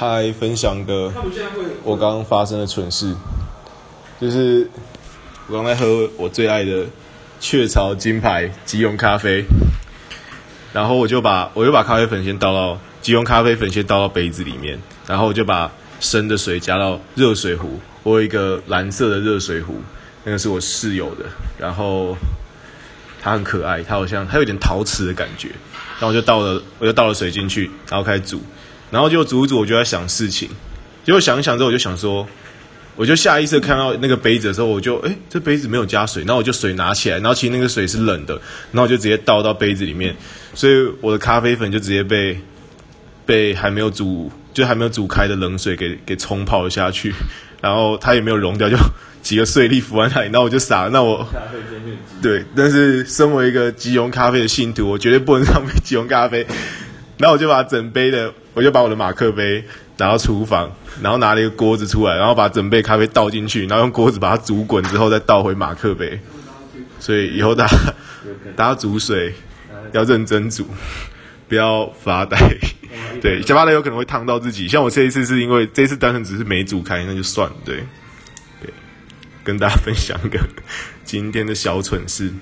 嗨，分享个我刚刚发生的蠢事，就是我刚才喝我最爱的雀巢金牌即溶咖啡，然后我就把我就把咖啡粉先倒到即溶咖啡粉先倒到杯子里面，然后我就把生的水加到热水壶，我有一个蓝色的热水壶，那个是我室友的，然后它很可爱，它好像它有点陶瓷的感觉，然后我就倒了我就倒了水进去，然后开始煮。然后就煮煮，我就在想事情，结果想一想之后，我就想说，我就下意识看到那个杯子的时候，我就诶，这杯子没有加水，然后我就水拿起来，然后其实那个水是冷的，然后我就直接倒到杯子里面，所以我的咖啡粉就直接被被还没有煮就还没有煮开的冷水给给冲泡了下去，然后它也没有溶掉，就几个碎粒浮在那里，那我就傻了，那我对，但是身为一个即溶咖啡的信徒，我绝对不能浪费即溶咖啡。然后我就把整杯的，我就把我的马克杯拿到厨房，然后拿了一个锅子出来，然后把整杯咖啡倒进去，然后用锅子把它煮滚之后再倒回马克杯。所以以后大家大家煮水要认真煮，不要发呆。对，发呆有可能会烫到自己。像我这一次是因为这一次单纯只是没煮开，那就算了。对，对，跟大家分享一个今天的小蠢事。